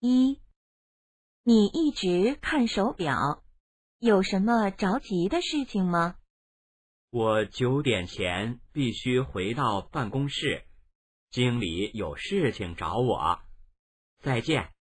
一。你一直看手表有什么着急的事情吗？我九点前必须回到办公室经理有事情找我。再见。